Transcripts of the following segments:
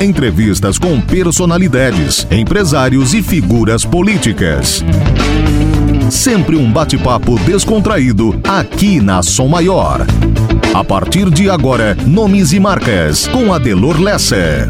Entrevistas com personalidades, empresários e figuras políticas. Sempre um bate-papo descontraído aqui na Som Maior. A partir de agora, nomes e marcas com Adelor Lessa.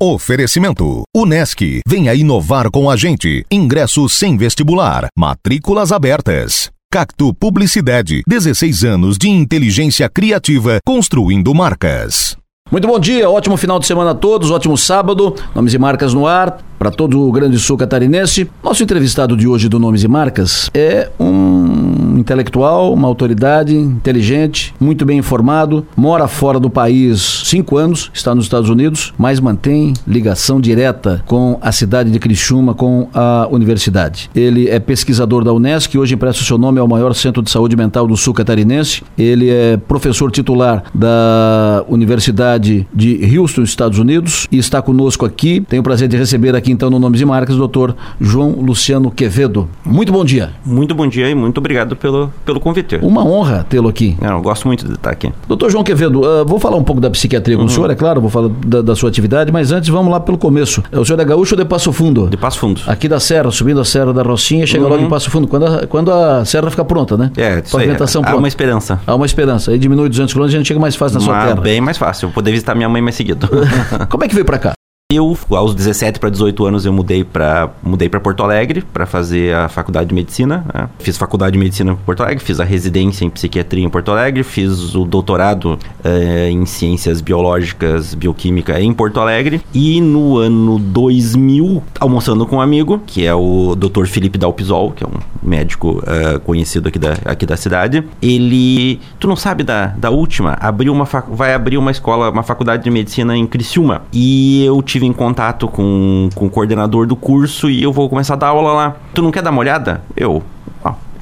Oferecimento: Unesc. Venha inovar com a gente. Ingresso sem vestibular. Matrículas abertas. Cacto Publicidade. 16 anos de inteligência criativa construindo marcas. Muito bom dia, ótimo final de semana a todos, ótimo sábado. Nomes e marcas no ar para todo o Grande Sul catarinense. Nosso entrevistado de hoje do Nomes e Marcas é um intelectual, uma autoridade inteligente, muito bem informado, mora fora do país cinco anos, está nos Estados Unidos, mas mantém ligação direta com a cidade de Criciúma, com a universidade. Ele é pesquisador da Unesco e hoje empresta o seu nome ao maior centro de saúde mental do Sul catarinense. Ele é professor titular da Universidade de Houston, Estados Unidos, e está conosco aqui. Tenho o prazer de receber aqui então no Nomes e Marcas, doutor João Luciano Quevedo. Muito bom dia. Muito bom dia e muito obrigado pelo, pelo convite. Uma honra tê-lo aqui. Não, eu gosto muito de estar aqui. Doutor João Quevedo, uh, vou falar um pouco da psiquiatria com uhum. o senhor, é claro, vou falar da, da, sua atividade, mas antes vamos lá pelo começo. O senhor é gaúcho ou de Passo Fundo? De Passo Fundo. Aqui da Serra, subindo a Serra da Rocinha, chega uhum. logo em Passo Fundo, quando a, quando a serra fica pronta, né? É, isso Pavimentação aí, pronta. Há uma esperança. Há uma esperança. Aí diminui 200 quilômetros e a gente chega mais fácil na sua terra. Bem mais fácil. Poder visitar minha mãe mais seguido. Como é que veio para cá? Eu, aos 17 para 18 anos, eu mudei para mudei Porto Alegre para fazer a faculdade de medicina. Né? Fiz faculdade de medicina em Porto Alegre, fiz a residência em psiquiatria em Porto Alegre, fiz o doutorado eh, em ciências biológicas, bioquímica em Porto Alegre. E no ano 2000, almoçando com um amigo, que é o Dr. Felipe Dalpisol, que é um médico eh, conhecido aqui da, aqui da cidade, ele, tu não sabe da, da última, abriu uma vai abrir uma escola, uma faculdade de medicina em Criciúma. E eu tive em contato com, com o coordenador do curso e eu vou começar a dar aula lá. Tu não quer dar uma olhada? Eu,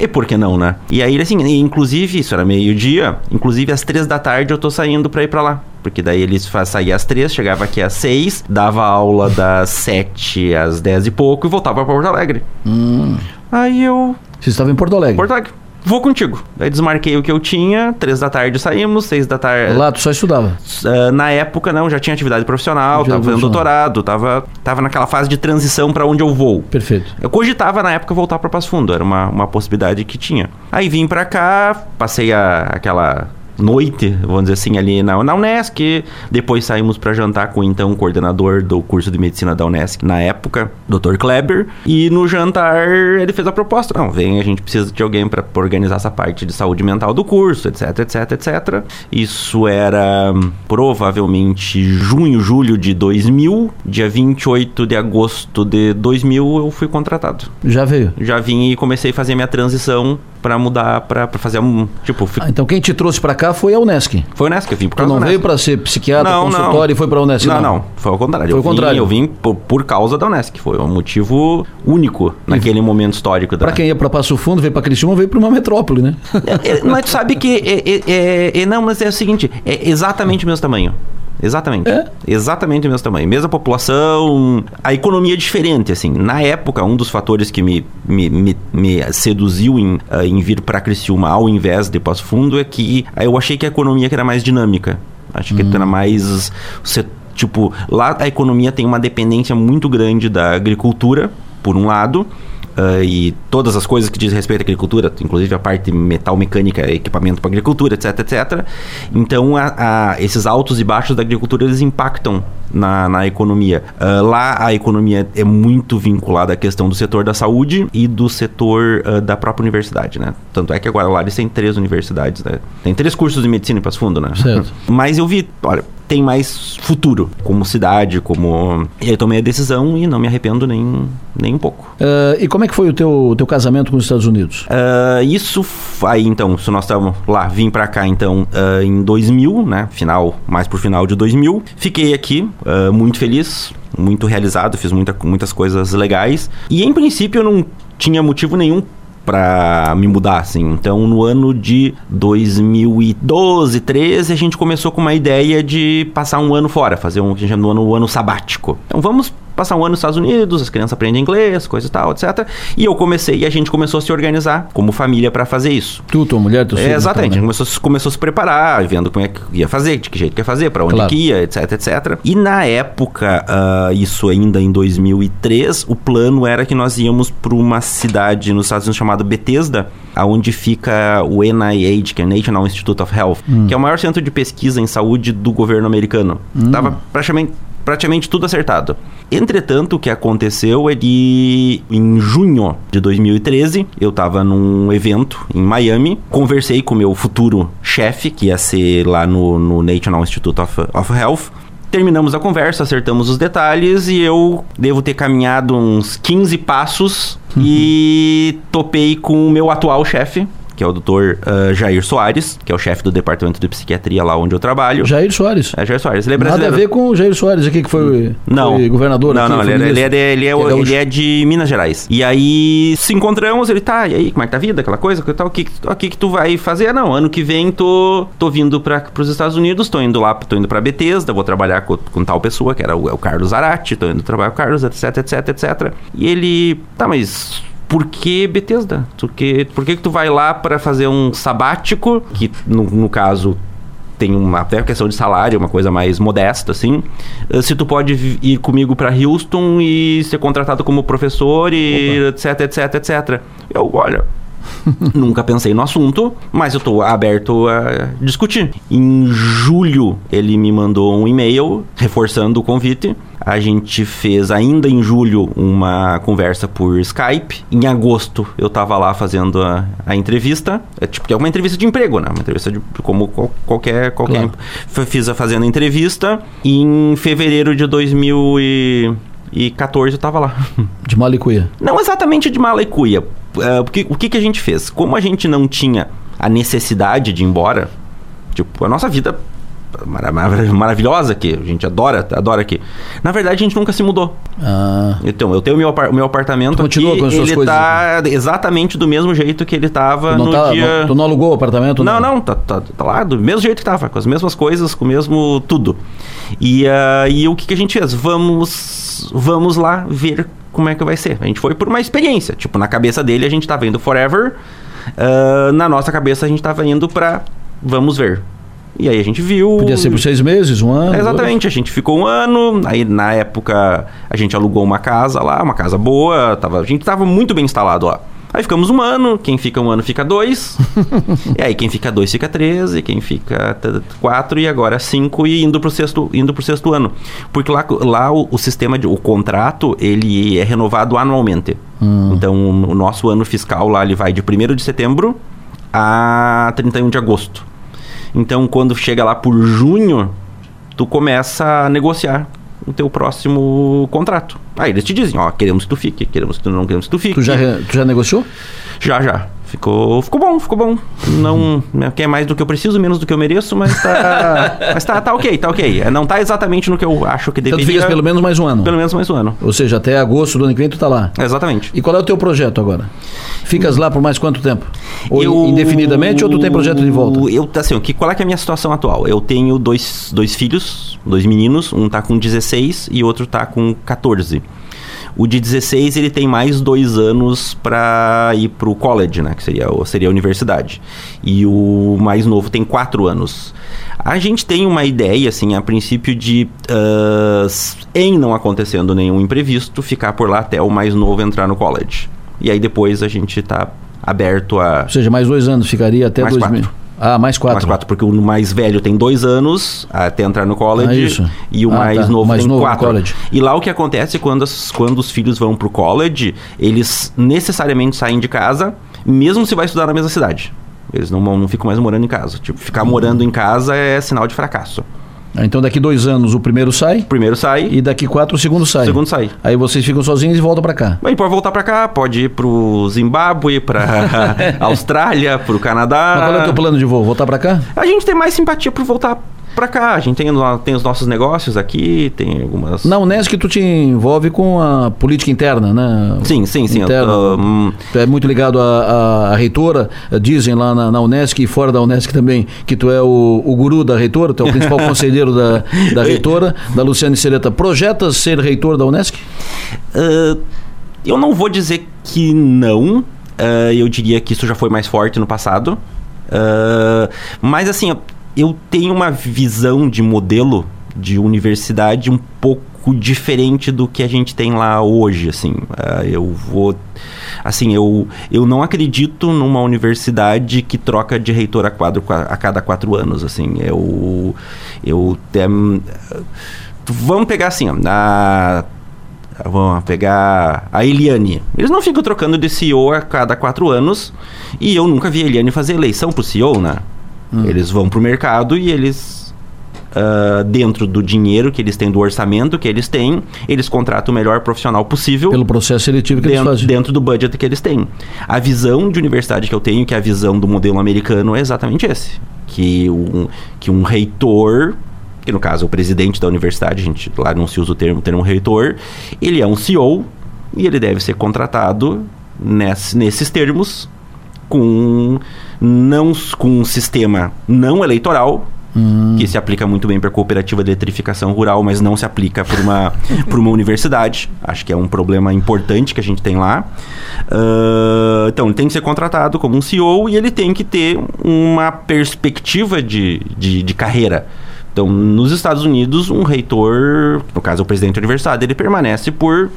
e por que não, né? E aí, assim, inclusive, isso era meio-dia, inclusive às três da tarde eu tô saindo pra ir pra lá. Porque daí eles saíam às três, chegava aqui às seis, dava aula das sete às dez e pouco e voltava pra Porto Alegre. Hum. Aí eu. Você estava em Porto Alegre? Porto Alegre vou contigo. Aí desmarquei o que eu tinha, três da tarde saímos, seis da tarde. Lá tu só estudava? Uh, na época, não, já tinha atividade profissional, já tava fazendo doutorado, tava, tava naquela fase de transição para onde eu vou. Perfeito. Eu cogitava na época voltar para Passo Fundo, era uma, uma possibilidade que tinha. Aí vim para cá, passei a, aquela noite, vamos dizer assim, ali na, na Unesc. Depois saímos para jantar com então o coordenador do curso de medicina da Unesc na época, Dr. Kleber. E no jantar ele fez a proposta: não, vem, a gente precisa de alguém para organizar essa parte de saúde mental do curso, etc, etc, etc. Isso era provavelmente junho, julho de 2000. Dia 28 de agosto de 2000 eu fui contratado. Já veio? Já vim e comecei a fazer minha transição para mudar, para fazer um. Tipo. Ah, então quem te trouxe para cá foi a Unesc? Foi a Unesc, eu vim por causa Tu não veio para ser psiquiatra, não, consultório não. e foi para a Unesc? Não, não, não, foi ao contrário. Foi o contrário. eu vim por, por, causa da Unesc, foi um motivo único naquele e, momento histórico. Da... Para quem ia para Passo Fundo, veio para Criciúma, veio para uma metrópole, né? É, é, mas tu sabe que. É, é, é, não, mas é o seguinte: é exatamente o mesmo tamanho. Exatamente. É? Exatamente o mesmo tamanho. Mesma população, a economia é diferente, assim. Na época, um dos fatores que me, me, me, me seduziu em, uh, em vir para Criciúma ao invés de Passo Fundo é que eu achei que a economia era mais dinâmica. Acho que hum. era mais... Tipo, lá a economia tem uma dependência muito grande da agricultura, por um lado, Uh, e todas as coisas que diz respeito à agricultura, inclusive a parte metal mecânica, equipamento para agricultura, etc, etc. Então, a, a, esses altos e baixos da agricultura, eles impactam na, na economia. Uh, lá, a economia é muito vinculada à questão do setor da saúde e do setor uh, da própria universidade, né? Tanto é que agora lá eles têm três universidades, né? Tem três cursos de medicina em Passo Fundo, né? Certo. Mas eu vi, olha, tem mais futuro como cidade, como... E aí eu tomei a decisão e não me arrependo nem, nem um pouco. Uh, e como é que foi o teu, teu casamento com os Estados Unidos? Uh, isso, aí então, se nós estávamos lá, vim para cá então uh, em 2000, né? Final, mais por final de 2000. Fiquei aqui, muito feliz, muito realizado, fiz muita, muitas coisas legais. E em princípio eu não tinha motivo nenhum para me mudar, assim. Então, no ano de 2012, 13, a gente começou com uma ideia de passar um ano fora, fazer um que a gente chama ano, um ano sabático. Então, vamos passar um ano nos Estados Unidos, as crianças aprendem inglês, coisa e tal, etc. E eu comecei, e a gente começou a se organizar como família para fazer isso. Tu, tua mulher, filho. É, exatamente, então, a né? gente começou, começou a se preparar, vendo como é que ia fazer, de que jeito que ia fazer, para onde Claro. que ia, etc, etc. E na época, ah, isso ainda em 2003, o plano era que nós íamos para uma cidade nos Estados Unidos chamada Bethesda, aonde fica o NIH, que é National Institute of Health, que é o maior centro de pesquisa em saúde do governo americano. Tava praticamente praticamente tudo acertado. Entretanto, o que aconteceu é que em junho de 2013, eu estava num evento em Miami, conversei com o meu futuro chefe, que ia ser lá no, no National Institute of, of Health. Terminamos a conversa, acertamos os detalhes e eu devo ter caminhado uns 15 passos e topei com o meu atual chefe, que é o Dr. ah, Jair Soares, que é o chefe do departamento de psiquiatria lá onde eu trabalho. Jair Soares. É, Jair Soares. Ele é Nada a brasileiro. ver com o Jair Soares aqui, que foi, Não. foi governador Não, aqui. não, ele, é- ele, é, de, ele, é, o- gaúcho. ele é de Minas Gerais. E aí se encontramos, ele tá, e aí, como é que tá a vida, aquela coisa, que tal, o que, que- o que que tu vai fazer? Ah, Não, ano que vem tô, tô vindo para os Estados Unidos, tô indo lá, tô indo pra Bethesda, vou trabalhar com, com tal pessoa, que era o, é o Carlos Zarate, tô indo trabalhar com o Carlos, etc, etc, etc. E ele, tá, mas por que Bethesda? Porque, por que que tu vai lá para fazer um sabático, que no, no caso tem uma até questão de salário, uma coisa mais modesta, assim. Eh, Se tu pode ir comigo para Houston e ser contratado como professor e etc, etc, etc. Eu, olha, Nunca pensei no assunto, mas eu tô aberto a discutir. Em julho, ele me mandou um e-mail reforçando o convite. A gente fez ainda em julho uma conversa por Skype. Em agosto, eu tava lá fazendo a, a entrevista. É tipo é uma entrevista de emprego, né? Uma entrevista de como qual- qualquer qualquer Claro. Fiz a fazendo a entrevista. E em fevereiro de 2014 eu tava lá. De Malicuia. Não exatamente de mala e cuia. Porque, o que, que a gente fez? Como a gente não tinha a necessidade de ir embora, tipo, a nossa vida mara- mara- maravilhosa aqui, a gente adora, adora aqui. Na verdade, a gente nunca se mudou. Ah, Então, eu tenho o meu, apar- meu apartamento Tu continua aqui, com as suas ele coisas tá exatamente do mesmo jeito que ele tava tu não, no tá, dia... não, tu não alugou o apartamento? Não, não, tá, tá, tá lá do mesmo jeito que tava, com as mesmas coisas, com o mesmo tudo. E, ah, e o que, que a gente fez? Vamos, vamos lá ver como é que vai ser. A gente foi por uma experiência. Tipo, na cabeça dele a gente tava indo forever, ah, na nossa cabeça a gente tava indo pra vamos ver. E aí a gente viu. Podia ser por seis meses, um ano? É, Exatamente, a gente ficou um ano, aí na época a gente alugou uma casa lá, uma casa boa, tava, a gente tava muito bem instalado lá. Aí ficamos um ano, quem fica um ano fica dois, e aí quem fica dois fica três, e quem fica quatro, e agora cinco, e indo pro sexto, indo pro sexto ano. Porque lá, lá o, o sistema, de, o contrato, ele é renovado anualmente. Então o nosso ano fiscal lá, ele vai de 1 de setembro a 31 de agosto. Então, quando chega lá por junho, tu começa a negociar o teu próximo contrato. Aí eles te dizem, ó, queremos que tu fique, queremos que tu não queremos que tu fique. Tu já, tu já negociou? Já, já. Ficou, ficou bom, ficou bom. Não né, quer mais do que eu preciso, menos do que eu mereço, mas tá, mas tá, tá ok, tá ok. É, Não tá exatamente no que eu acho que Então deveria. tu ficas pelo menos mais um ano. pelo menos mais um ano. Ou seja, até agosto do ano que vem tu tá lá. Exatamente. E qual é o teu projeto agora? Ficas lá por mais quanto tempo? Ou Eu- indefinidamente ou tu tem projeto de volta? Eu, assim, que, qual é, que é a minha situação atual? Eu tenho dois, dois filhos, dois meninos, um tá com 16 e outro tá com 14. O de 16 ele tem mais dois anos para ir pro college, né? Que seria, seria a universidade. E o mais novo tem quatro anos. A gente tem uma ideia, assim, a princípio de, s- em não acontecendo nenhum imprevisto, ficar por lá até o mais novo entrar no college. E aí depois a gente tá aberto a Ou seja, mais dois anos, ficaria até Mais 2000. quatro. Ah, mais quatro. mais quatro, porque o mais velho tem dois anos até entrar no college. Ah, isso. E o Ah, mais tá. novo mais tem novo no quatro. college. E lá o que acontece quando, as- quando os filhos vão pro college, eles necessariamente saem de casa, mesmo se vai estudar na mesma cidade. Eles não, não ficam mais morando em casa. Tipo, ficar morando em casa é sinal de fracasso. Ah, Então daqui dois anos o primeiro sai O primeiro sai, e daqui quatro o segundo sai. o segundo sai. Aí vocês ficam sozinhos e voltam pra cá. Aí pode voltar pra cá, pode ir pro Zimbábue, pra Austrália, pro Canadá. Mas qual é o teu plano de voo? Voltar pra cá? A gente tem mais simpatia por voltar Pra cá, a gente tem, tem os nossos negócios aqui, tem algumas. Na Unesc tu te envolve com a política interna, né? Sim, sim, sim. Interna. Hum... Tu é muito ligado à, à, reitora, dizem lá na, na Unesc e fora da Unesc também que tu é o, o guru da reitora, tu é o principal conselheiro da, da reitora, da Luciane Sereta. Projetas ser reitor da Unesc? Uh, eu não vou dizer que não. Uh, eu diria que isso já foi mais forte no passado. Uh, mas assim, eu tenho uma visão de modelo de universidade um pouco diferente do que a gente tem lá hoje, assim. Uh, eu vou... Assim, eu, eu não acredito numa universidade que troca de reitor a, quadro, a cada quatro anos, assim. Eu... eu tem, vamos pegar assim, ó, vamos pegar a Eliane. Eles não ficam trocando de CEO a cada quatro anos. E eu nunca vi a Eliane fazer eleição pro CEO, né? Hum. Eles vão pro mercado e eles. Uh, dentro do dinheiro que eles têm, do orçamento que eles têm, eles contratam o melhor profissional possível. Pelo processo seletivo que dentro, eles fazem. Dentro do budget que eles têm. A visão de universidade que eu tenho, que é a visão do modelo americano, é exatamente esse. Que um, que um reitor que no caso é o presidente da universidade, a gente lá não se usa o termo, termo reitor, ele é um CEO e ele deve ser contratado ness, nesses termos com não com um sistema não eleitoral hum. que se aplica muito bem para a cooperativa de eletrificação rural, mas não se aplica para uma, uma universidade. Acho que é um problema importante que a gente tem lá. Uh, então, ele tem que ser contratado como um CEO e ele tem que ter uma perspectiva de, de, de carreira. Então, nos Estados Unidos, um reitor, no caso o presidente da universidade, ele permanece por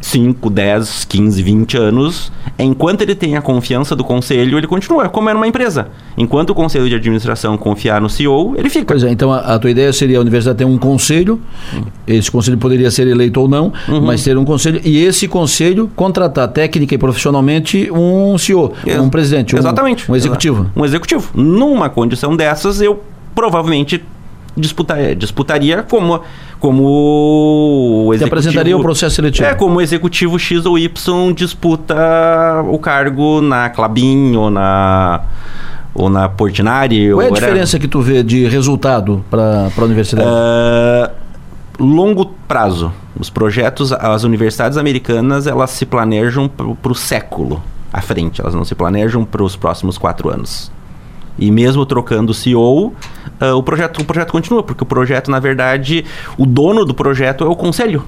5, 10, 15, 20 anos. Enquanto ele tem a confiança do conselho, ele continua, como é numa empresa. Enquanto o conselho de administração confiar no CEO, ele fica. Pois é, então a, a tua ideia seria a universidade ter um conselho, esse conselho poderia ser eleito ou não, uhum. mas ter um conselho, e esse conselho contratar técnica e profissionalmente um CEO, Ex um presidente, um, Exatamente. um executivo. Um executivo. Numa condição dessas, eu provavelmente disputar, disputaria como como executivo... Você apresentaria o processo seletivo. É, como o executivo X ou Y disputa o cargo na Clabin ou na ou na Portinari. Qual é a diferença que tu vê de resultado para a universidade? Uh, longo prazo. Os projetos, as universidades americanas, elas se planejam para o século à frente. Elas não se planejam para os próximos quatro anos. E mesmo trocando o CEO, uh, o, projeto, o projeto continua, porque o projeto, na verdade, o dono do projeto é o conselho.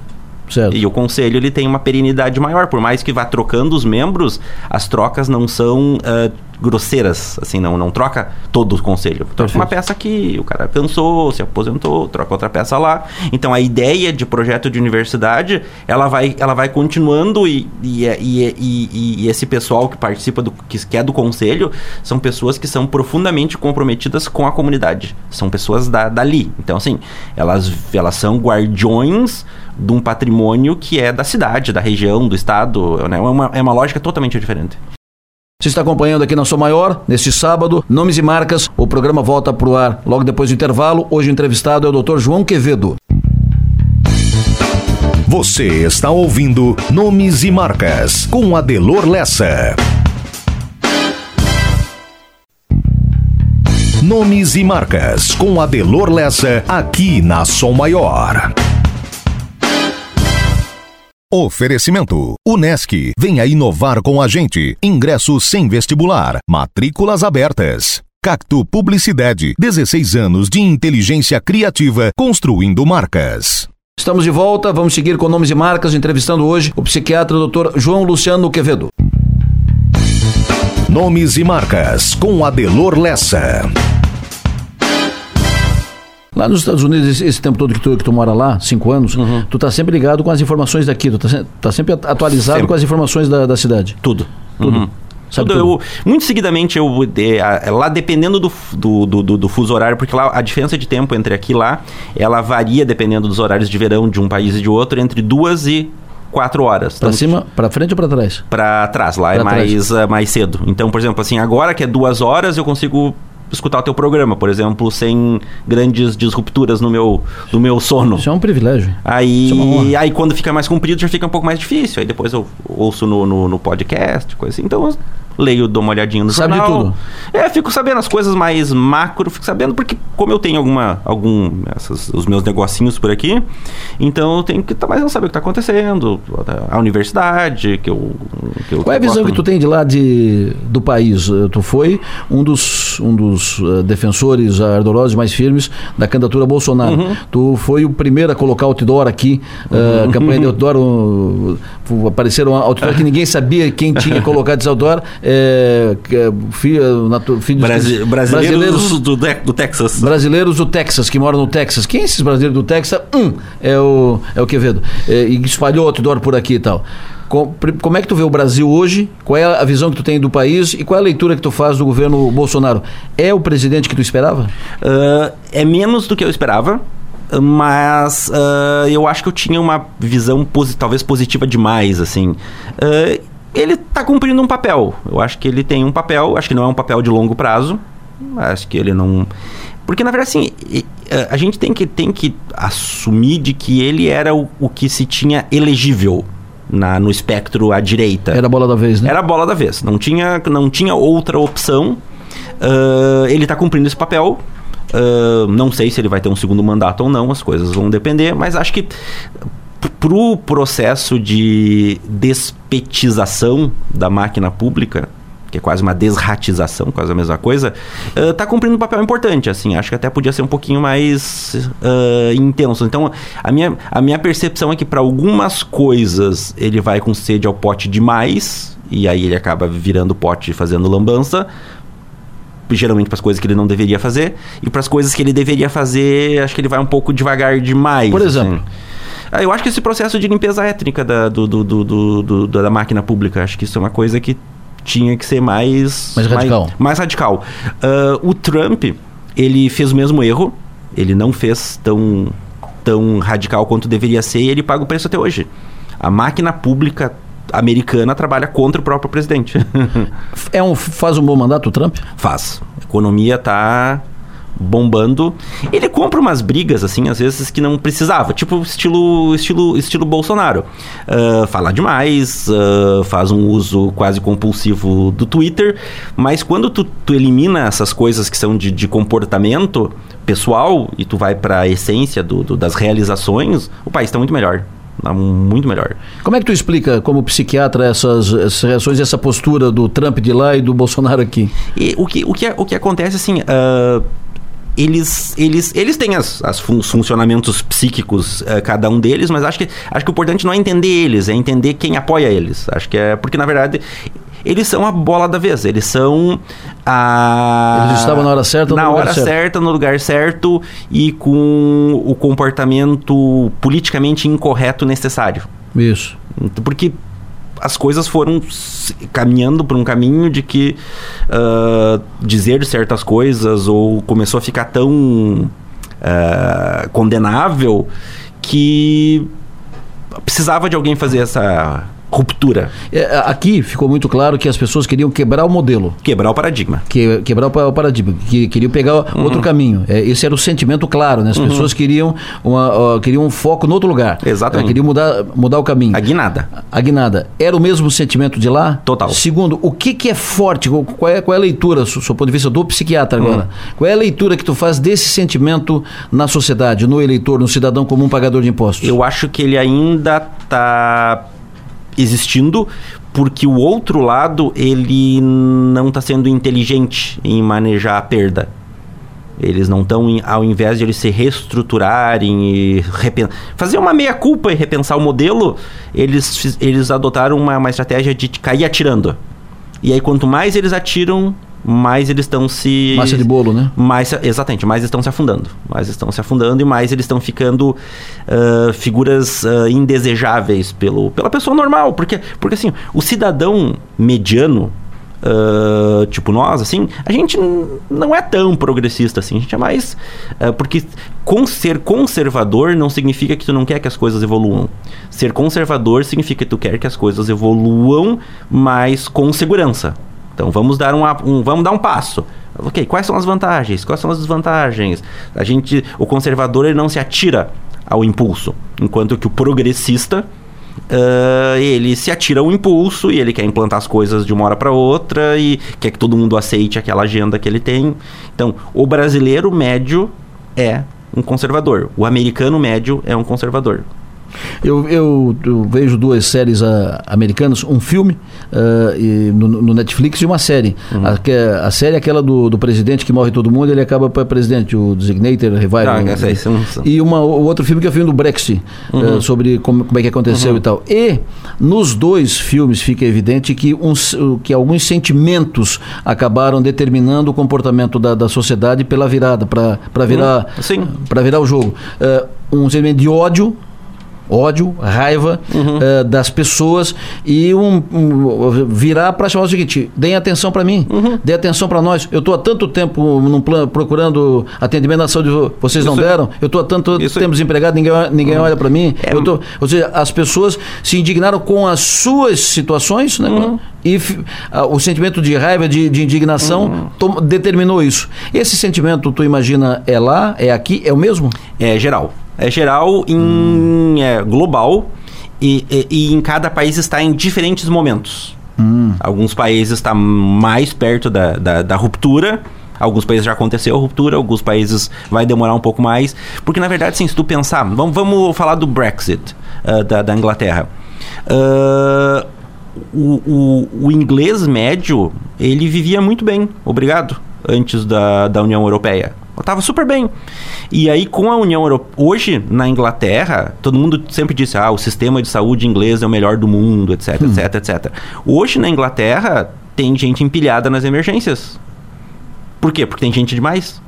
Certo. E o conselho ele tem uma perenidade maior, por mais que vá trocando os membros, as trocas não são uh, grosseiras, assim, não, não troca todo o conselho. Troca uma peça aqui, o cara cansou, se aposentou, troca outra peça lá. Então a ideia de projeto de universidade, ela vai, ela vai continuando e, e, e, e, e esse pessoal que participa, do, que, que é do conselho, são pessoas que são profundamente comprometidas com a comunidade. São pessoas da, dali. Então, assim, elas, elas são guardiões de um patrimônio que é da cidade, da região, do estado. Né? É, uma, é uma lógica totalmente diferente. Você está acompanhando aqui na Sou Maior, neste sábado, Nomes e Marcas. O programa volta para o ar logo depois do intervalo. Hoje o entrevistado é o Dr. João Quevedo. Você está ouvindo Nomes e Marcas com Adelor Lessa. Nomes e Marcas com Adelor Lessa aqui na Som Maior. Oferecimento: Unesc. Venha inovar com a gente. Ingresso sem vestibular. Matrículas abertas. Cacto Publicidade. 16 anos de inteligência criativa construindo marcas. Estamos de volta, vamos seguir com nomes e marcas, entrevistando hoje o psiquiatra Dr. João Luciano Quevedo. Nomes e marcas com Adelor Lessa. Lá nos Estados Unidos, esse, esse, tempo todo que tu, que tu mora lá, cinco anos, uhum. tu tá sempre ligado com as informações daqui, tu tá, tá sempre atualizado sempre. com as informações da, da cidade. Tudo. Tudo. Uhum. Tudo, eu, muito seguidamente, eu, é, lá dependendo do, do, do, do, fuso horário, porque lá a diferença de tempo entre aqui e lá, ela varia dependendo dos horários de verão de um país e de outro, entre duas e quatro horas. Para cima, para frente ou para trás? Para trás, lá pra é mais, uh, mais cedo. Então, por exemplo, assim, agora que é duas horas, eu consigo escutar o teu programa, por exemplo, sem grandes disrupturas no meu, no meu sono. Isso é um privilégio. Aí, é aí quando fica mais comprido já fica um pouco mais difícil. Aí depois eu ouço no, no, no podcast, coisa assim. Então leio, dou uma olhadinha no Sabe de jornal. tudo? É, fico sabendo as coisas mais macro, fico sabendo porque como eu tenho alguma algum essas, os meus negocinhos por aqui, então eu tenho que tá mais não saber o que está acontecendo, a universidade, que eu que eu Qual é a visão gosto- que tu tem de lá de, do país? Eh, Tu foi um dos, um dos eh, defensores ardorosos mais firmes da candidatura Bolsonaro. Uhum. Tu foi o primeiro a colocar outdoor aqui, a campanha de outdoor, um, apareceram outdoor que ninguém sabia quem tinha colocado esse outdoor. Eh, que, eh, fi- eh, natu- filhos Brasi- brasileiros do, do, do Texas. Brasileiros do Texas, que moram no Texas. Quem é esses brasileiros do Texas? Um, é o, é o Quevedo. É, e espalhou outdoor por aqui e tal. Como é que tu vê o Brasil hoje? Qual é a visão que tu tem do país e qual é a leitura que tu faz do governo Bolsonaro? É o presidente que tu esperava? Ah, é menos do que eu esperava, mas ah, eu acho que eu tinha uma visão posi- talvez positiva demais, assim. Ah, ele está cumprindo um papel. Eu acho que ele tem um papel, acho que não é um papel de longo prazo. Acho que ele não. Porque, na verdade, assim, a gente tem que, tem que assumir de que ele era o, o que se tinha elegível na, no espectro à direita. Era a bola da vez, né? Era a bola da vez. Não tinha, não tinha outra opção. Ah, ele está cumprindo esse papel. Ah, não sei se ele vai ter um segundo mandato ou não, as coisas vão depender, mas acho que pro processo de despetização da máquina pública, que é quase uma desratização, quase a mesma coisa, está cumprindo um papel importante, assim, acho que até podia ser um pouquinho mais ah, intenso. Então, a minha, a minha percepção é que para algumas coisas ele vai com sede ao pote demais, e aí ele acaba virando pote e fazendo lambança, geralmente para as coisas que ele não deveria fazer e para as coisas que ele deveria fazer acho que ele vai um pouco devagar demais Por exemplo? assim. Ah, eu acho que esse processo de limpeza étnica da, do, do, do, do- da máquina pública acho que isso é uma coisa que tinha que ser mais Mais radical. mais, mais radical Ah, o Trump ele fez o mesmo erro ele não fez tão tão radical quanto deveria ser e ele paga o preço até hoje a máquina pública americana trabalha contra o próprio presidente É um, faz um bom mandato o Trump? Faz. A economia tá bombando. Ele compra umas brigas, assim, às vezes que não precisava. Tipo, estilo, estilo, estilo Bolsonaro. Ah, fala demais, ah, faz um uso quase compulsivo do Twitter. Mas quando tu, tu elimina essas coisas que são de, de comportamento pessoal e tu vai para a essência do- do- das realizações, o país está muito melhor. Tá muito melhor. Como é que tu explica, como psiquiatra, essas, essas reações e essa postura do Trump de lá e do Bolsonaro aqui? E o que, o que, o que acontece, assim, ah, eles, eles, eles têm as, as fun- os funcionamentos psíquicos, ah, cada um deles, mas acho que, acho que o importante não é entender eles, é entender quem apoia eles. Acho que é. Porque, na verdade, eles são a bola da vez, eles são a. Eles estavam na hora certa, no na hora certo. certa, no lugar certo e com o comportamento politicamente incorreto necessário. Isso. Porque as coisas foram caminhando por um caminho de que ah, dizer certas coisas ou começou a ficar tão ah, condenável que precisava de alguém fazer essa ruptura, É, aqui ficou muito claro que as pessoas queriam quebrar o modelo. quebrar o paradigma. que, quebrar o pa- o paradigma, que queriam pegar Uhum. outro caminho. É, esse era o sentimento claro, né? As pessoas queriam, uma, ó, queriam um foco no outro lugar. Exatamente. É, queriam mudar, mudar o caminho. A guinada. A guinada, era o mesmo sentimento de lá? Total. Segundo, o que, que é forte? Qual- é, qual é a leitura, do seu ponto de vista do psiquiatra agora? Hum. Qual é a leitura que tu faz desse sentimento na sociedade, no eleitor, no cidadão comum pagador de impostos? Eu acho que ele ainda está existindo porque o outro lado ele não está sendo inteligente em manejar a perda. Eles não estão, ao invés de eles se reestruturarem e fazer uma meia-culpa e repensar o modelo, eles, eles adotaram uma, uma estratégia de cair atirando. E aí, quanto mais eles atiram, mais eles estão se. Massa de bolo, né? Mais, exatamente, mais estão se afundando. Mais estão se afundando e mais eles estão ficando ah, figuras ah, indesejáveis pelo, pela pessoa normal. Porque, porque assim, o cidadão mediano, ah, tipo nós, assim, a gente não é tão progressista assim. A gente é mais. porque com ser conservador não significa que tu não quer que as coisas evoluam. Ser conservador significa que tu quer que as coisas evoluam, mas com segurança. Então vamos dar um, um- vamos dar um passo. Ok, quais são as vantagens? Quais são as desvantagens? A gente, o conservador ele não se atira ao impulso, enquanto que o progressista Uh, ele se atira ao impulso e ele quer implantar as coisas de uma hora para outra e quer que todo mundo aceite aquela agenda que ele tem. Então, o brasileiro médio é um conservador, o americano médio é um conservador. Eu, eu, eu, vejo duas séries uh, americanas, um filme uh, e, no, no, Netflix e uma série. Uhum. A, a, série é aquela do, do presidente que morre todo mundo ele acaba para presidente, o Designator Revival. Ah, essa aí, não... E uma, o outro filme que é o filme do Brexit, uhum. uh, sobre como, como é que aconteceu uhum. e tal. E nos dois filmes fica evidente que, uns, que alguns sentimentos acabaram determinando o comportamento da, da sociedade pela virada, para virar, uhum. virar o jogo. um sentimento de ódio ódio, raiva uhum. uh, das pessoas e um, um virar para chamar o seguinte: deem atenção para mim, uhum. dê atenção para nós. Eu estou há tanto tempo num plano, procurando atendimento na saúde, vocês Isso não deram. Eu estou há tanto tempo desempregado, ninguém, ninguém uhum. olha para mim. É. Eu tô, ou seja, as pessoas se indignaram com as suas situações, né? E uh, o sentimento de raiva, de, de indignação, determinou isso. Esse sentimento, tu imagina, é lá, é aqui, é o mesmo? É geral é geral, em, hum. é, global, e, e, e, em cada país está em diferentes momentos. Hum. Alguns países estão tá mais perto da, da, da ruptura, Alguns países já aconteceu a ruptura, alguns países vai demorar um pouco mais. Porque, na verdade, sim, se tu pensar... Vamos, vamos falar do Brexit uh, da, da, Inglaterra. Uh, o, o, o, inglês médio, ele vivia muito bem, obrigado, antes da, da União Europeia. Estava super bem. E aí, com a União Europeia. Hoje, na Inglaterra, todo mundo sempre disse: ah, o sistema de saúde inglês é o melhor do mundo, etc, hum. etc, etc. Hoje, na Inglaterra, tem gente empilhada nas emergências. Por quê? Porque tem gente demais.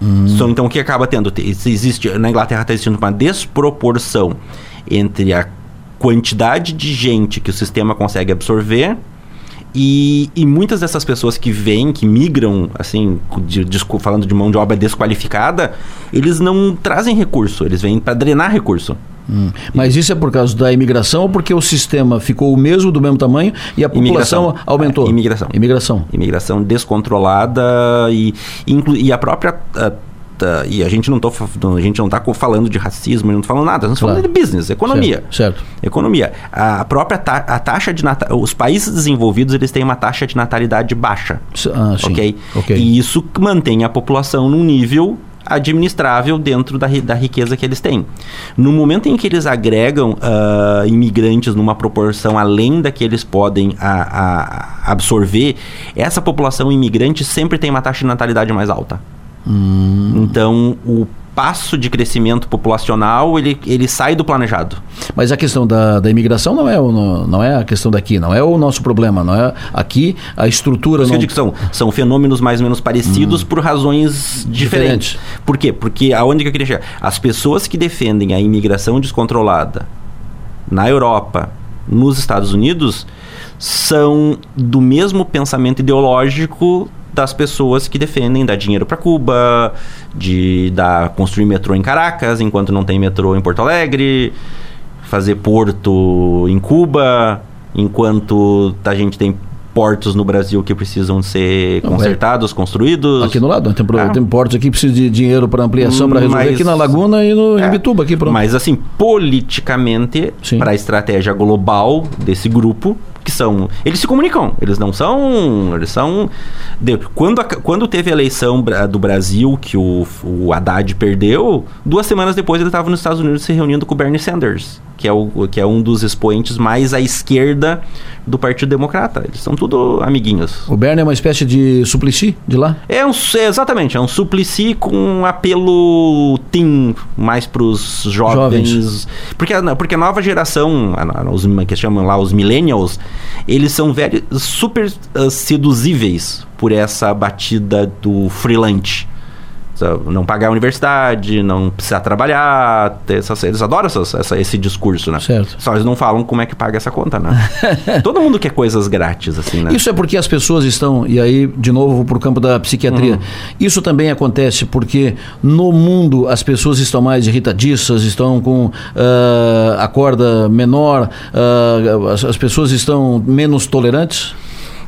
Hum. então, o que acaba tendo? Existe, na Inglaterra está existindo uma desproporção entre a quantidade de gente que o sistema consegue absorver e, e muitas dessas pessoas que vêm, que migram, assim, de, de, falando de mão de obra desqualificada, eles não trazem recurso, eles vêm para drenar recurso. Hum. Mas isso é por causa da imigração ou porque o sistema ficou o mesmo, do mesmo tamanho, e a população imigração. aumentou? É, imigração. Imigração. Imigração descontrolada e, e a própria. A, e a gente não tô, a gente não está falando de racismo, não está falando nada, estamos claro. falando de business, economia. Certo. certo. Economia. A própria ta, a taxa de os países desenvolvidos, eles têm uma taxa de natalidade baixa. Ah, sim. Okay? ok? E isso mantém a população num nível administrável dentro da, da riqueza que eles têm. No momento em que eles agregam uh, imigrantes numa proporção além da que eles podem a, a absorver, essa população imigrante sempre tem uma taxa de natalidade mais alta. Hum. Então, o passo de crescimento populacional ele, ele sai do planejado. Mas a questão da, da imigração não é, o, não é a questão daqui, não é o nosso problema, não é aqui a estrutura. Não... Que eu digo que são, são fenômenos mais ou menos parecidos hum. por razões diferentes. diferentes. Por quê? Porque aonde que eu queria chegar? As pessoas que defendem a imigração descontrolada na Europa, nos Estados Unidos, são do mesmo pensamento ideológico das pessoas que defendem dar dinheiro para Cuba, de dar construir metrô em Caracas enquanto não tem metrô em Porto Alegre, fazer porto em Cuba enquanto a gente tem portos no Brasil que precisam ser consertados, não, construídos. Aqui no lado, tem, ah. tem portos aqui que precisam de dinheiro para ampliação, para resolver mas, aqui na Laguna e no, é, Bituba. Aqui, pronto. Mas assim, politicamente, para a estratégia global desse grupo, que são. Eles se comunicam, eles não são. Eles são. De, quando, a, quando teve a eleição do Brasil, que o, o Haddad perdeu, duas semanas depois ele estava nos Estados Unidos se reunindo com o Bernie Sanders, que é, o, que é um dos expoentes mais à esquerda do Partido Democrata. Eles são tudo amiguinhos. O Bernie é uma espécie de suplici de lá? É um, é, exatamente, é um suplici com um apelo teen mais para os jovens. jovens. Porque, porque a nova geração, os que chamam lá os millennials, eles são velhos, super uh, seduzíveis por essa batida do freelance não pagar a universidade, não precisar trabalhar. Essas, eles adoram essas, essa, esse discurso, né? Certo. Só eles não falam como é que paga essa conta, né? Todo mundo quer coisas grátis, assim, né? Isso é porque as pessoas estão, e aí, de novo, para o campo da psiquiatria. Uhum. Isso também acontece porque no mundo as pessoas estão mais irritadiças, estão com uh, a corda menor, uh, as, as pessoas estão menos tolerantes?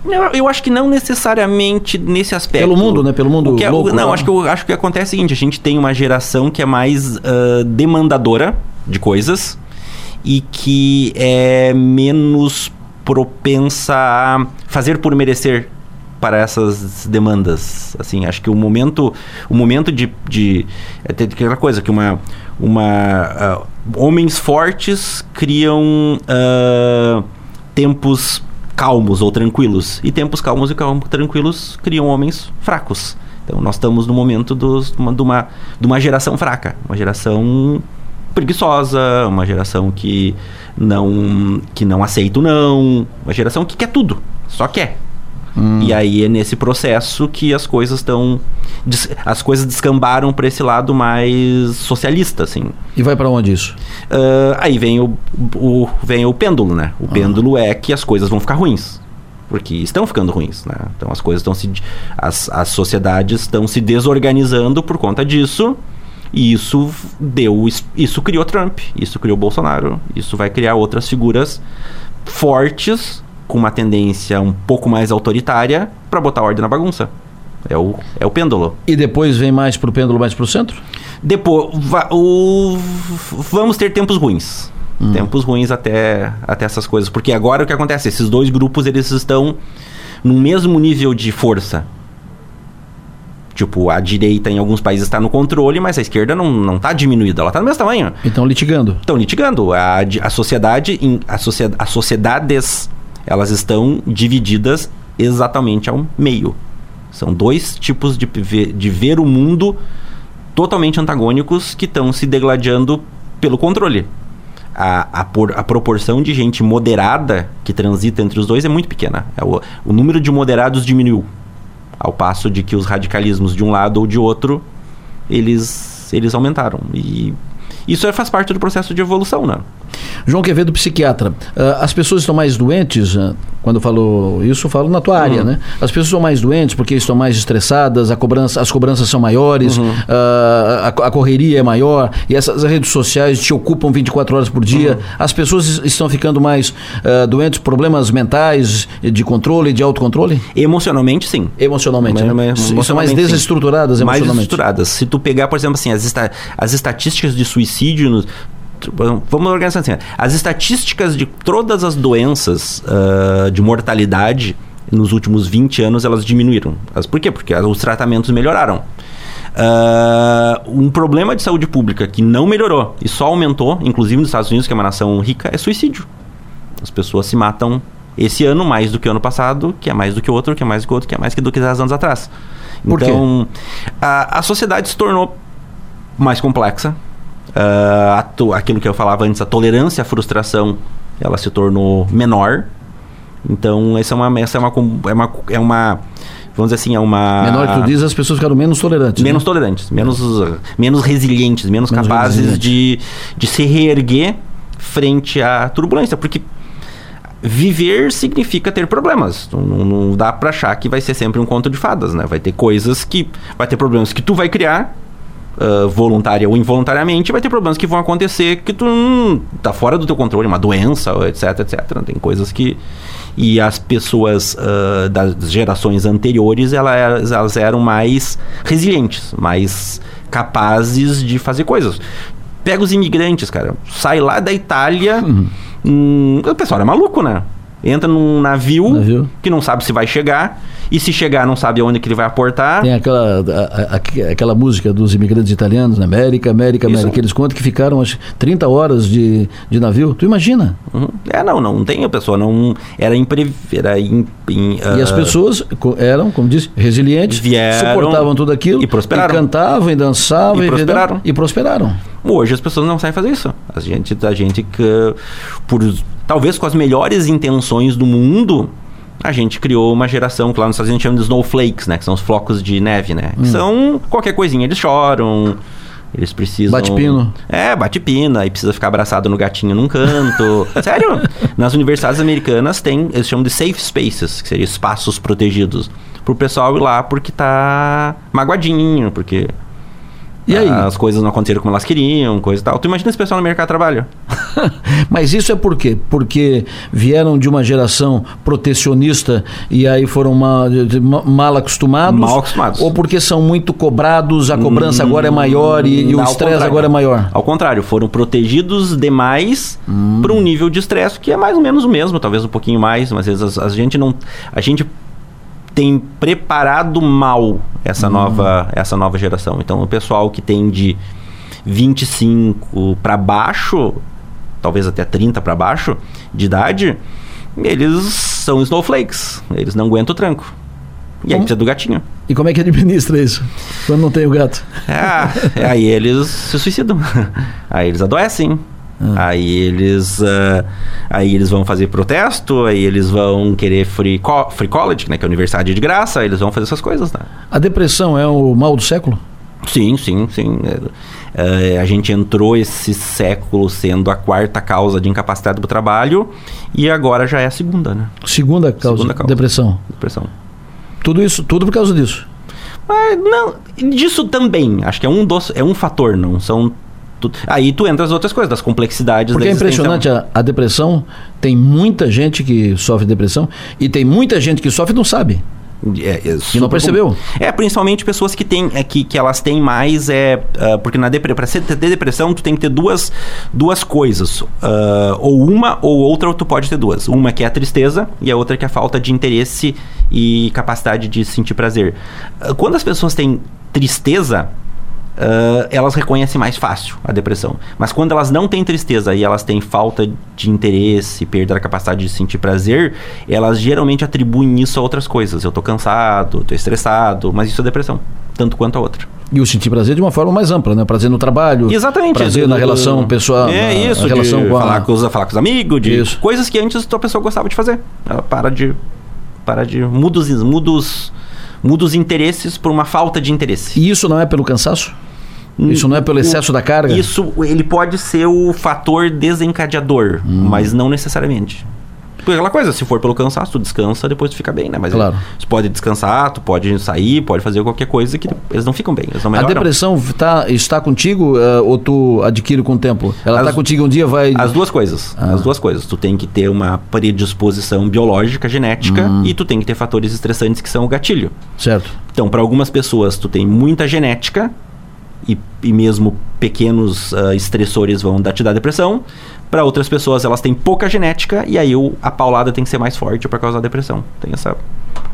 Eu, eu, acho que não necessariamente nesse aspecto. Pelo mundo, né? Pelo mundo é, louco, Não, acho que, eu, acho que acontece o seguinte, a gente tem uma geração que é mais uh, demandadora de coisas e que é menos propensa a fazer por merecer para essas demandas. Assim, acho que o momento, o momento de, de é aquela coisa que uma, uma uh, homens fortes criam uh, tempos calmos ou tranquilos e tempos calmos e calmos, tranquilos criam homens fracos. Então nós estamos no momento dos, uma, de, uma, de uma geração fraca, uma geração preguiçosa, uma geração que não que não aceita o não, uma geração que quer tudo, só quer. Hum. E aí é nesse processo que as coisas estão as coisas descambaram para esse lado mais socialista, assim. E vai para onde isso? Uh, aí vem o, o, vem o pêndulo, né? O ah. pêndulo é que as coisas vão ficar ruins porque estão ficando ruins, né? Então as coisas estão se as, as sociedades estão se desorganizando por conta disso. E isso deu isso criou Trump, isso criou Bolsonaro, isso vai criar outras figuras fortes com uma tendência um pouco mais autoritária para botar ordem na bagunça. É o, é o pêndulo. E depois vem mais pro pêndulo, mais pro centro? Depois, va, o, vamos ter tempos ruins. Hum. Tempos ruins até, até essas coisas. Porque agora o que acontece? Esses dois grupos, eles estão no mesmo nível de força. Tipo, a direita em alguns países está no controle, mas a esquerda não, não tá diminuída, ela está no mesmo tamanho. Então litigando. Estão litigando. A, a sociedade, a sociedade, as sociedades, elas estão divididas exatamente ao meio. São dois tipos de ver, de ver o mundo totalmente antagônicos que estão se degladiando pelo controle a, a, por, a proporção de gente moderada que transita entre os dois é muito pequena. É o, o número de moderados diminuiu. Ao passo de que os radicalismos de um lado ou de outro, eles, eles aumentaram. E isso é, faz parte do processo de evolução, né? João Quevedo, psiquiatra. Uh, as pessoas estão mais doentes, uh, quando falou isso, eu falo na tua área, uhum. né? As pessoas estão mais doentes porque estão mais estressadas, a cobrança, as cobranças são maiores, uhum. uh, a, a, correria é maior e essas redes sociais te ocupam 24 horas por dia. Uhum. As pessoas estão ficando mais doentes, problemas mentais, de controle, de autocontrole? Emocionalmente, sim. Emocionalmente, né? Emocionalmente, São mais desestruturadas emocionalmente. Mais desestruturadas. Se tu pegar, por exemplo, assim, as, esta, as estatísticas de suicídio vamos organizar assim. As estatísticas de todas as doenças uh, de mortalidade nos últimos 20 anos elas diminuíram. Por quê? Porque os tratamentos melhoraram. Uh, um problema de saúde pública que não melhorou e só aumentou, inclusive nos Estados Unidos, que é uma nação rica, é suicídio. As pessoas se matam esse ano mais do que o ano passado, que é mais do que o outro, que é mais do que o outro, que é mais do que 10 anos atrás. Por então, a, a sociedade se tornou mais complexa, uh, aquilo que eu falava antes, a tolerância à frustração, ela se tornou menor. Então, essa é uma, essa é uma, é uma, é uma vamos dizer assim, é uma... Menor que tu diz, as pessoas ficaram menos tolerantes. Menos né? tolerantes, menos, menos resilientes, menos, menos capazes de, de se reerguer frente à turbulência, porque viver significa ter problemas. Não, não dá para achar que vai ser sempre um conto de fadas, né? Vai ter coisas que... Vai ter problemas que tu vai criar uh, voluntária ou involuntariamente, vai ter problemas que vão acontecer que tu hum, tá fora do teu controle, uma doença, etc, etc. Tem coisas que e as pessoas uh, das gerações anteriores elas, elas eram mais resilientes, mais capazes de fazer coisas. Pega os imigrantes, cara, sai lá da Itália, uhum. hum, o pessoal é maluco, né? Entra num navio, navio, que não sabe se vai chegar, e se chegar não sabe onde que ele vai aportar. Tem aquela, a, a, aquela música dos imigrantes italianos, na América, América, Isso. América, eles contam que ficaram acho, 30 horas de, de navio. Tu imagina? Uhum. É, não, não, não tem a pessoa, não, era imprevisível. Era in, in, uh, e as ah, pessoas eram, como disse, resilientes, vieram suportavam tudo aquilo, e prosperaram. E cantavam, e dançavam, e, e prosperaram. E prosperaram. Hoje as pessoas não sabem fazer isso. A gente, a gente que, por talvez com as melhores intenções do mundo, a gente criou uma geração que lá nos Estados Unidos chama de snowflakes, né? Que são os flocos de neve, né? Hum. São qualquer coisinha, eles choram. Eles precisam. Bate pino. É, bate pina. E precisa ficar abraçado no gatinho num canto. Sério? Nas universidades americanas tem, eles chamam de safe spaces, que seriam espaços protegidos. Pro pessoal ir lá porque tá magoadinho, porque E aí? As coisas não aconteceram como elas queriam, coisa e tal. Tu imagina esse pessoal no mercado de trabalho? Mas isso é por quê? Porque vieram de uma geração protecionista e aí foram ma- de- ma- mal acostumados? Mal acostumados. Ou porque são muito cobrados, a cobrança agora é maior e, e o estresse agora é maior? Ao contrário, foram protegidos demais para um nível de estresse que é mais ou menos o mesmo, talvez um pouquinho mais, mas às vezes a, a gente não. A gente tem preparado mal essa, nova, essa nova geração. Então, o pessoal que tem de 25 para baixo, talvez até 30 para baixo de idade, eles são snowflakes. Eles não aguentam o tranco. E aí precisa do gatinho. E como é que administra isso? Quando não tem o gato? É, aí eles se suicidam. Aí eles adoecem. Aí eles ah, aí eles vão fazer protesto, aí eles vão querer free, co free college, né, que é a universidade de graça, aí eles vão fazer essas coisas, né? A depressão é o mal do século? Sim, sim, sim. É, é, a gente entrou esse século sendo a quarta causa de incapacidade do trabalho e agora já é a segunda, né? Segunda causa, Segunda causa. depressão. Depressão. Tudo isso, tudo por causa disso. Mas não, disso também. Acho que é um dos, é um fator, não são tu- aí tu entra as outras coisas, das complexidades Porque da é impressionante a, a depressão. Tem muita gente que sofre depressão e tem muita gente que sofre e não sabe. É, é E não percebeu? comum. É, principalmente pessoas que têm, é, que, que elas têm mais, é, ah, porque na depre- pra ter depressão, tu tem que ter duas, duas coisas. Ah, ou uma ou outra, ou tu pode ter duas. Uma que é a tristeza e a outra que é a falta de interesse e capacidade de sentir prazer. Ah, quando as pessoas têm tristeza, ah, elas reconhecem mais fácil a depressão. Mas quando elas não têm tristeza e elas têm falta de interesse, perda da capacidade de sentir prazer, elas geralmente atribuem isso a outras coisas. Eu tô cansado, tô estressado, mas isso é depressão, tanto quanto a outra. E o sentir prazer de uma forma mais ampla, né? Prazer no trabalho. Exatamente. Prazer na relação pessoal. É na- isso, a relação de com a- falar, com os, falar com os amigos, de Isso. coisas que antes a pessoa gostava de fazer. Ela para de. Para de. Muda os, muda os, muda os interesses por uma falta de interesse. E isso não é pelo cansaço? Isso não é pelo O- excesso da carga? Isso, ele pode ser o fator desencadeador, Hum. mas não necessariamente. Porque aquela coisa, se for pelo cansaço, tu descansa, depois tu fica bem, né? Mas Claro. tu pode descansar, tu pode sair, pode fazer qualquer coisa que eles não ficam bem, não A depressão tá, está contigo eh, ou tu adquire com o tempo? Ela está contigo um dia, vai. As duas coisas. Ah. As duas coisas. Tu tem que ter uma predisposição biológica, genética, Hum. e tu tem que ter fatores estressantes que são o gatilho. Certo. Então, para algumas pessoas, tu tem muita genética e, e mesmo pequenos ah, estressores vão dar, te dar depressão. Para outras pessoas, elas têm pouca genética e aí o- a paulada tem que ser mais forte para causar depressão. Tem essa,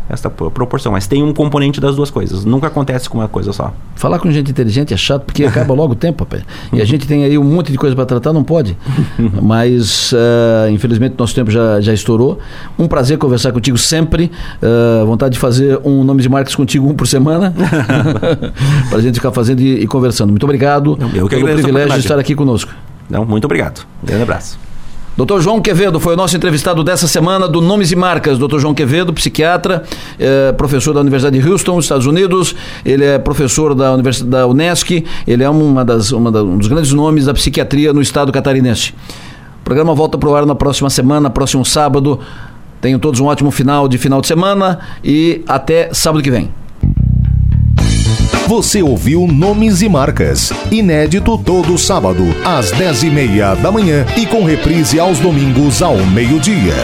essa pro- proporção. Mas tem um componente das duas coisas. Nunca acontece com uma coisa só. Falar com gente inteligente é chato porque acaba logo o tempo, rapaz. E a gente tem aí um monte de coisa para tratar, não pode. Mas, eh, infelizmente, nosso tempo já, já estourou. Um prazer conversar contigo sempre. Eh, vontade de fazer um nome de marcas contigo um por semana. para a gente ficar fazendo e, e conversando. Muito obrigado Eu que pelo privilégio de estar aqui conosco. Então, muito obrigado. Um grande abraço. Dr. João Quevedo foi o nosso entrevistado dessa semana do Nomes e Marcas. Dr. João Quevedo, psiquiatra, eh, professor da Universidade de Houston, Estados Unidos. Ele é professor da Universidade da Unesc. Ele é uma das, uma da- um dos grandes nomes da psiquiatria no estado catarinense. O programa volta para o ar na próxima semana, próximo sábado. Tenham todos um ótimo final de final de semana e até sábado que vem. Você ouviu Nomes e Marcas, inédito todo sábado, às 10h30 da manhã e com reprise aos domingos ao meio-dia.